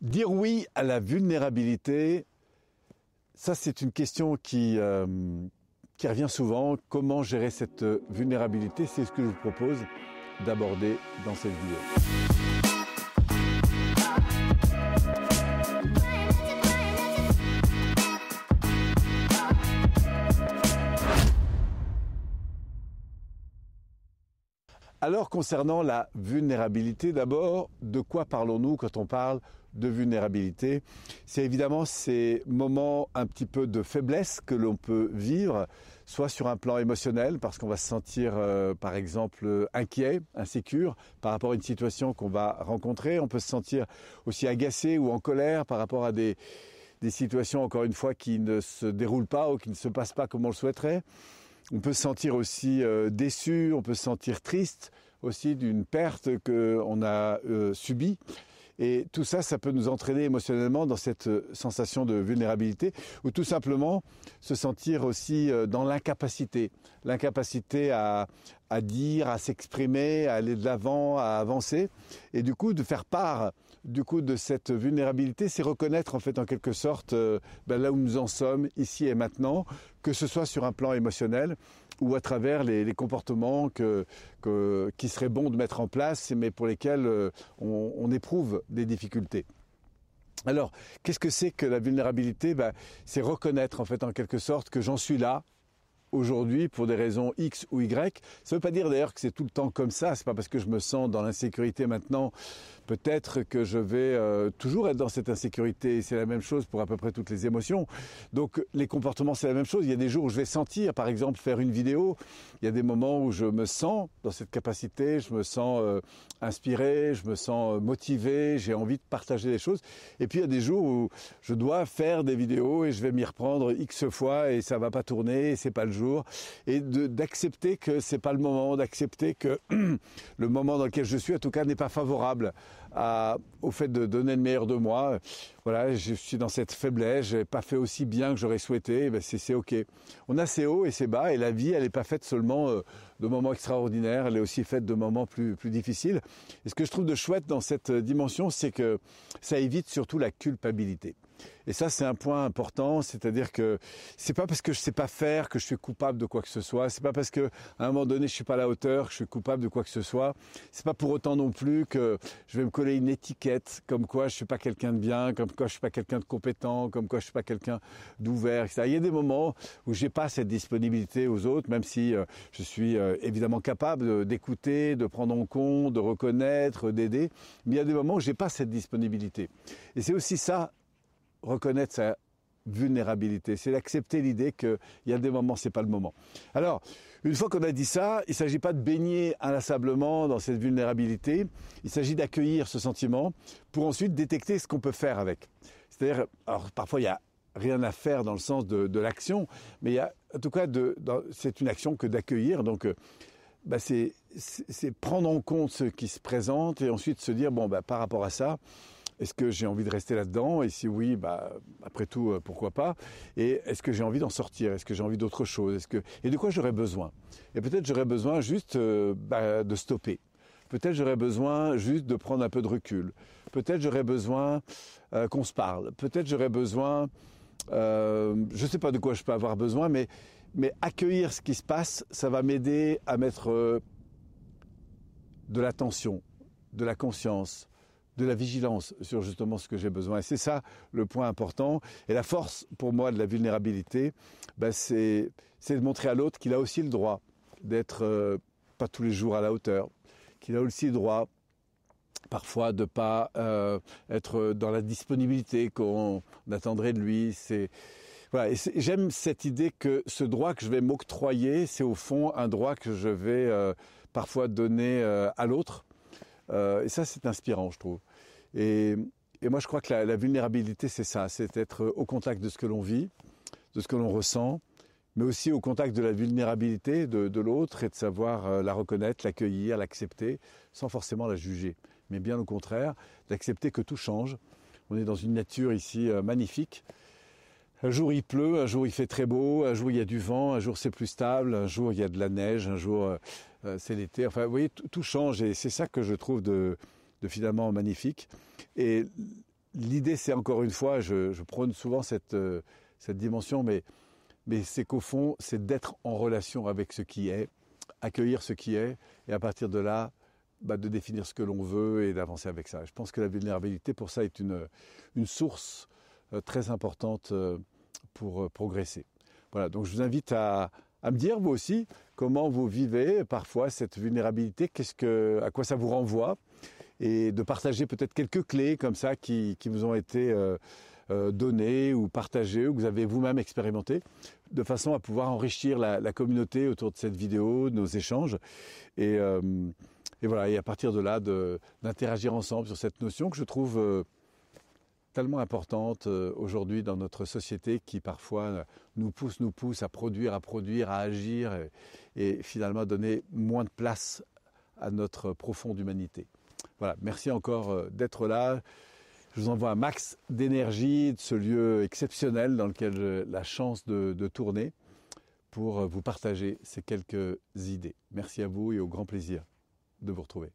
Dire oui à la vulnérabilité, ça c'est une question qui, euh, qui revient souvent. Comment gérer cette vulnérabilité? C'est ce que je vous propose d'aborder dans cette vidéo. Alors concernant la vulnérabilité, d'abord, de quoi parlons-nous quand on parle de vulnérabilité C'est évidemment ces moments un petit peu de faiblesse que l'on peut vivre, soit sur un plan émotionnel, parce qu'on va se sentir euh, par exemple inquiet, insécure par rapport à une situation qu'on va rencontrer. On peut se sentir aussi agacé ou en colère par rapport à des, des situations, encore une fois, qui ne se déroulent pas ou qui ne se passent pas comme on le souhaiterait. On peut se sentir aussi euh, déçu, on peut se sentir triste aussi d'une perte qu'on a euh, subie. Et tout ça, ça peut nous entraîner émotionnellement dans cette euh, sensation de vulnérabilité ou tout simplement se sentir aussi dans l'incapacité. L'incapacité à, à dire, à s'exprimer, à aller de l'avant, à avancer. Et du coup, de faire part du coup de cette vulnérabilité, c'est reconnaître en fait en quelque sorte euh, ben, là où nous en sommes ici et maintenant, que ce soit sur un plan émotionnel ou à travers les, comportements que, qui serait bon de mettre en place, mais pour lesquels euh, on, éprouve des difficultés. Alors, qu'est-ce que c'est que la vulnérabilité? Ben, C'est reconnaître en fait en quelque sorte que j'en suis là, aujourd'hui pour des raisons X ou Y. Ça ne veut pas dire d'ailleurs que c'est tout le temps comme ça. C'est pas parce que je me sens dans l'insécurité maintenant peut-être que je vais euh, toujours être dans cette insécurité. C'est la même chose pour à peu près toutes les émotions. Donc les comportements, c'est la même chose. Il y a des jours où je vais sentir, par exemple, faire une vidéo. Il y a des moments où je me sens dans cette capacité, je me sens euh, inspiré, je me sens euh, motivé, j'ai envie de partager des choses. Et puis il y a des jours où je dois faire des vidéos et je vais m'y reprendre X fois et ça va pas tourner, c'est pas le Et d'accepter que c'est pas le moment, d'accepter que le moment dans lequel je suis, en tout cas, n'est pas favorable au fait de donner le meilleur de moi. Voilà, je suis dans cette faiblesse, je n'ai pas fait aussi bien que j'aurais souhaité, eh ben, c'est ok. On a ses hauts et ses bas, et la vie, elle n'est pas faite seulement euh, de moments extraordinaires, elle est aussi faite de moments plus, plus difficiles. Et ce que je trouve de chouette dans cette dimension, c'est que ça évite surtout la culpabilité. Et ça, c'est un point important, c'est-à-dire que c'est pas parce que je sais pas faire que je suis coupable de quoi que ce soit. C'est pas parce que à un moment donné je suis pas à la hauteur que je suis coupable de quoi que ce soit. C'est pas pour autant non plus que je vais me coller une étiquette comme quoi je suis pas quelqu'un de bien, comme quoi je suis pas quelqu'un de compétent, comme quoi je suis pas quelqu'un d'ouvert, etc. Il y a des moments où j'ai pas cette disponibilité aux autres, même si euh, je suis euh, évidemment capable d'écouter, de prendre en compte, de reconnaître, d'aider. Mais il y a des moments où j'ai pas cette disponibilité. Et c'est aussi ça reconnaître sa vulnérabilité, c'est d'accepter l'idée qu'il y a des moments, c'est pas le moment. Alors, une fois qu'on a dit ça, il ne s'agit pas de baigner inlassablement dans cette vulnérabilité, il s'agit d'accueillir ce sentiment pour ensuite détecter ce qu'on peut faire avec. C'est-à-dire, alors parfois il y a rien à faire dans le sens de, l'action, mais il y a, en tout cas, c'est une action que d'accueillir. Donc, euh, bah, c'est prendre en compte ce qui se présente et ensuite se dire, bon, bah, par rapport à ça, est-ce que j'ai envie de rester là-dedans? Et si oui, bah, après tout, euh, pourquoi pas? Et est-ce que j'ai envie d'en sortir? Est-ce que j'ai envie d'autre chose? Est-ce que et de quoi j'aurais besoin? Et peut-être j'aurais besoin juste euh, bah, de stopper. Peut-être j'aurais besoin juste de prendre un peu de recul. Peut-être j'aurais besoin euh, qu'on se parle. Peut-être j'aurais besoin, je ne sais pas de quoi je peux avoir besoin, mais, mais accueillir ce qui se passe, ça va m'aider à mettre de l'attention, de la conscience, de la vigilance sur justement ce que j'ai besoin. Et c'est ça le point important. Et la force pour moi de la vulnérabilité, ben, c'est, de montrer à l'autre qu'il a aussi le droit d'être euh, pas tous les jours à la hauteur, qu'il a aussi le droit parfois de pas euh, être dans la disponibilité qu'on attendrait de lui. C'est voilà, j'aime cette idée que ce droit que je vais m'octroyer, c'est au fond un droit que je vais euh, parfois donner à l'autre. et ça, c'est inspirant, je trouve. Et, moi, je crois que la, vulnérabilité, c'est ça, c'est être au contact de ce que l'on vit, de ce que l'on ressent, mais aussi au contact de la vulnérabilité de, l'autre et de savoir euh, la reconnaître, l'accueillir, l'accepter, sans forcément la juger, mais bien au contraire, d'accepter que tout change. On est dans une nature ici euh, magnifique. Un jour il pleut, un jour il fait très beau, un jour il y a du vent, un jour c'est plus stable, un jour il y a de la neige, un jour euh, c'est l'été. Enfin, vous voyez, tout change et c'est ça que je trouve de, de finalement magnifique. Et l'idée, c'est encore une fois, je, prône souvent cette, cette dimension, mais, mais c'est qu'au fond, c'est d'être en relation avec ce qui est, accueillir ce qui est, et à partir de là, bah, de définir ce que l'on veut et d'avancer avec ça. Je pense que la vulnérabilité, pour ça, est une, une source euh, très importante euh, pour euh, progresser. Voilà, donc je vous invite à, à, me dire, vous aussi, comment vous vivez parfois cette vulnérabilité, qu'est-ce que, à quoi ça vous renvoie, et de partager peut-être quelques clés comme ça qui, vous ont été données ou partagées, ou que vous avez vous-même expérimenté, de façon à pouvoir enrichir la, communauté autour de cette vidéo, de nos échanges. Et, et voilà, et à partir de là, d'interagir ensemble sur cette notion que je trouve euh, tellement importante euh, aujourd'hui dans notre société qui parfois euh, nous pousse, nous pousse à produire, à produire, à agir et, finalement donner moins de place à notre profonde humanité. Voilà, merci encore d'être là. Je vous envoie un max d'énergie de ce lieu exceptionnel dans lequel j'ai la chance de, de tourner pour vous partager ces quelques idées. Merci à vous et au grand plaisir de vous retrouver.